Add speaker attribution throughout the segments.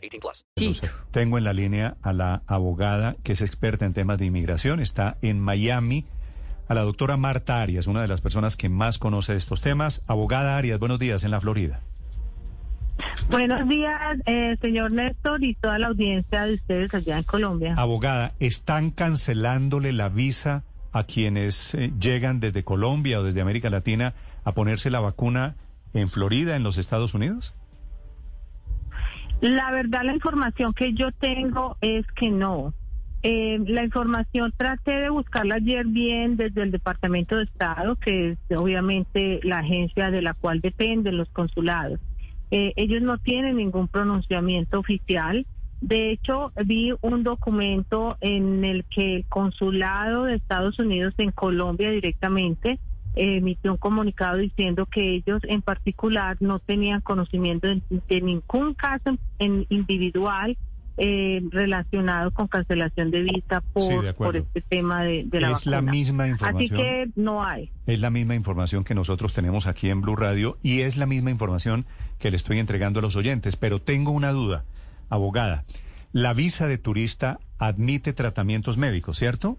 Speaker 1: 18 plus.
Speaker 2: Tengo en la línea a la abogada que es experta en temas de inmigración. Está en Miami. A la doctora Marta Arias, una de las personas que más conoce estos temas. Abogada Arias, buenos días en la Florida.
Speaker 3: Buenos días, eh, señor Néstor y toda la audiencia de ustedes allá en Colombia.
Speaker 2: Abogada, ¿están cancelándole la visa a quienes eh, llegan desde Colombia o desde América Latina a ponerse la vacuna en Florida, en los Estados Unidos?
Speaker 3: La verdad, la información que yo tengo es que no. Eh, la información traté de buscarla ayer bien desde el Departamento de Estado, que es obviamente la agencia de la cual dependen los consulados. Eh, ellos no tienen ningún pronunciamiento oficial. De hecho, vi un documento en el que el consulado de Estados Unidos en Colombia directamente emitió un comunicado diciendo que ellos en particular no tenían conocimiento de, ningún caso en individual eh, relacionado con cancelación de visa por, por este tema de, la
Speaker 2: Es la misma información.
Speaker 3: Así que no hay.
Speaker 2: Es la misma información que nosotros tenemos aquí en Blue Radio y es la misma información que le estoy entregando a los oyentes. Pero tengo una duda, abogada. La visa de turista admite tratamientos médicos, ¿cierto?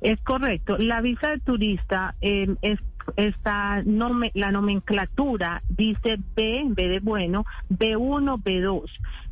Speaker 3: Es correcto. La visa de turista eh, es esta la nomenclatura dice B, B de bueno, B1, B2.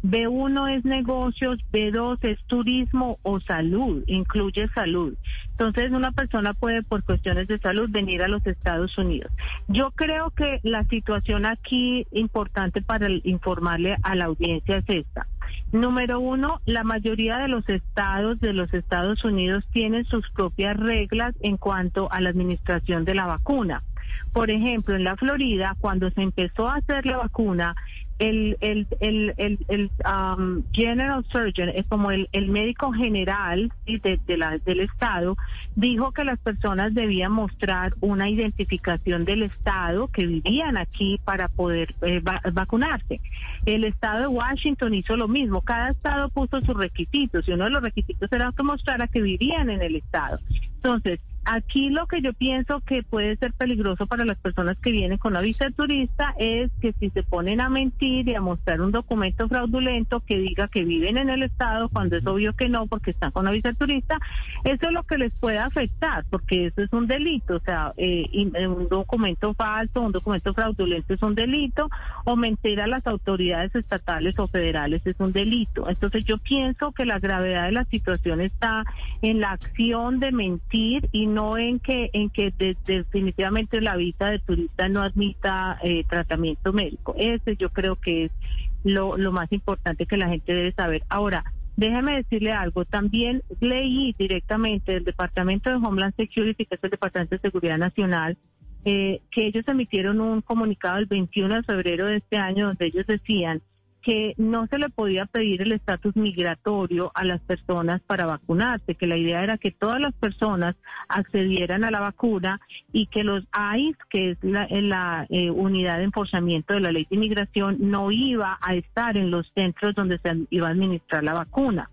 Speaker 3: B1 es negocios, B2 es turismo o salud, incluye salud. Entonces una persona puede por cuestiones de salud venir a los Estados Unidos. Yo creo que la situación aquí importante para informarle a la audiencia es esta. Número uno, la mayoría de los estados de los Estados Unidos tienen sus propias reglas en cuanto a la administración de la vacuna. Por ejemplo, en la Florida, cuando se empezó a hacer la vacuna, el, el, el, el, um, General Surgeon, es como el, el médico general de, la, del Estado, dijo que las personas debían mostrar una identificación del Estado que vivían aquí para poder eh, vacunarse. El Estado de Washington hizo lo mismo. Cada Estado puso sus requisitos y uno de los requisitos era que mostrara que vivían en el Estado. Entonces, Aquí lo que yo pienso que puede ser peligroso para las personas que vienen con la visa de turista es que si se ponen a mentir y a mostrar un documento fraudulento que diga que viven en el estado cuando es obvio que no porque están con la visa de turista, eso es lo que les puede afectar porque eso es un delito, o sea, eh, eh, un documento falso, un documento fraudulento es un delito o mentir a las autoridades estatales o federales es un delito. Entonces yo pienso que la gravedad de la situación está en la acción de mentir y no en que en que definitivamente la visa de turista no admita eh, tratamiento médico. Ese yo creo que es lo, más importante que la gente debe saber. Ahora, déjeme decirle algo, también leí directamente del Departamento de Homeland Security, que es el Departamento de Seguridad Nacional, eh, que ellos emitieron un comunicado el 21 de febrero de este año donde ellos decían que no se le podía pedir el estatus migratorio a las personas para vacunarse, que la idea era que todas las personas accedieran a la vacuna y que los AIS, que es la, eh, unidad de enforzamiento de la ley de inmigración, no iba a estar en los centros donde se iba a administrar la vacuna.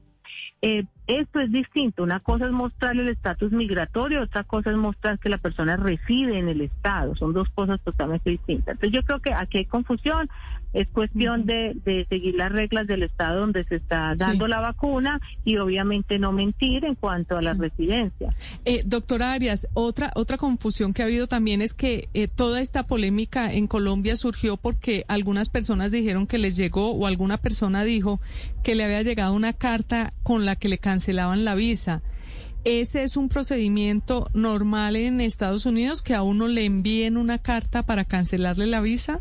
Speaker 3: Eh, esto es distinto. Una cosa es mostrar el estatus migratorio, otra cosa es mostrar que la persona reside en el Estado. Son dos cosas totalmente distintas. Entonces yo creo que aquí hay confusión. Es cuestión de, seguir las reglas del Estado donde se está dando la vacuna y obviamente no mentir en cuanto a la residencia.
Speaker 4: Eh, doctora Arias, otra, otra confusión que ha habido también es que eh, toda esta polémica en Colombia surgió porque algunas personas dijeron que les llegó o alguna persona dijo que le había llegado una carta con la que le cancelaban la visa. ¿Ese es un procedimiento normal en Estados Unidos que a uno le envíen una carta para cancelarle la visa?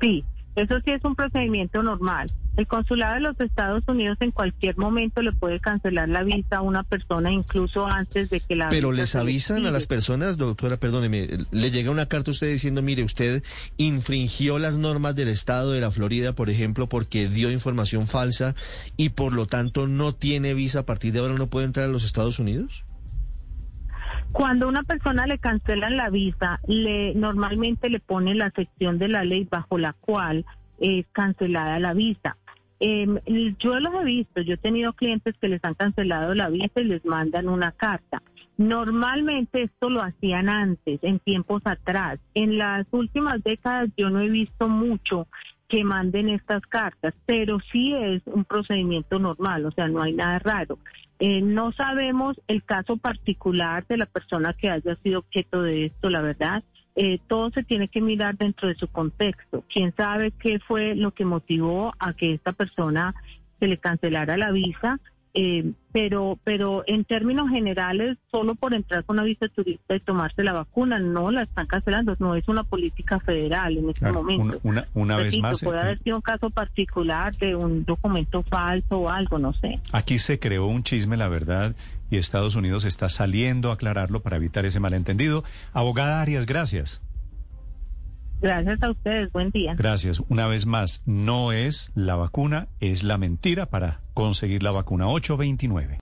Speaker 3: Sí, eso sí es un procedimiento normal. El consulado de los Estados Unidos en cualquier momento le puede cancelar la visa a una persona incluso antes de que la
Speaker 5: Pero
Speaker 3: visa
Speaker 5: les
Speaker 3: se
Speaker 5: avisan a las personas, doctora, perdóneme, le llega una carta a usted diciendo, mire, usted infringió las normas del estado de la Florida, por ejemplo, porque dio información falsa y por lo tanto no tiene visa a partir de ahora, no puede entrar a los Estados Unidos.
Speaker 3: Cuando a una persona le cancelan la visa, le normalmente le pone la sección de la ley bajo la cual es cancelada la visa. Em, yo los he visto, yo he tenido clientes que les han cancelado la visa y les mandan una carta. Normalmente esto lo hacían antes, en tiempos atrás. En las últimas décadas yo no he visto mucho que manden estas cartas, pero sí es un procedimiento normal, o sea, no hay nada raro. Eh, no sabemos el caso particular de la persona que haya sido objeto de esto, la verdad. Eh, todo se tiene que mirar dentro de su contexto. ¿Quién sabe qué fue lo que motivó a que esta persona se le cancelara la visa? Eh, pero, pero en términos generales, solo por entrar con una visa turista y tomarse la vacuna, no la están cancelando. No es una política federal en este
Speaker 2: Claro,
Speaker 3: momento.
Speaker 2: una, una, una vez más,
Speaker 3: puede
Speaker 2: eh,
Speaker 3: haber sido un caso particular de un documento falso o algo, no sé.
Speaker 2: aquí se creó un chisme, la verdad, y Estados Unidos está saliendo a aclararlo para evitar ese malentendido. Abogada Arias, gracias.
Speaker 3: Gracias a ustedes. Buen día.
Speaker 2: Gracias. Una vez más, no es la vacuna, es la mentira para conseguir la vacuna 829.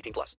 Speaker 1: 18 plus.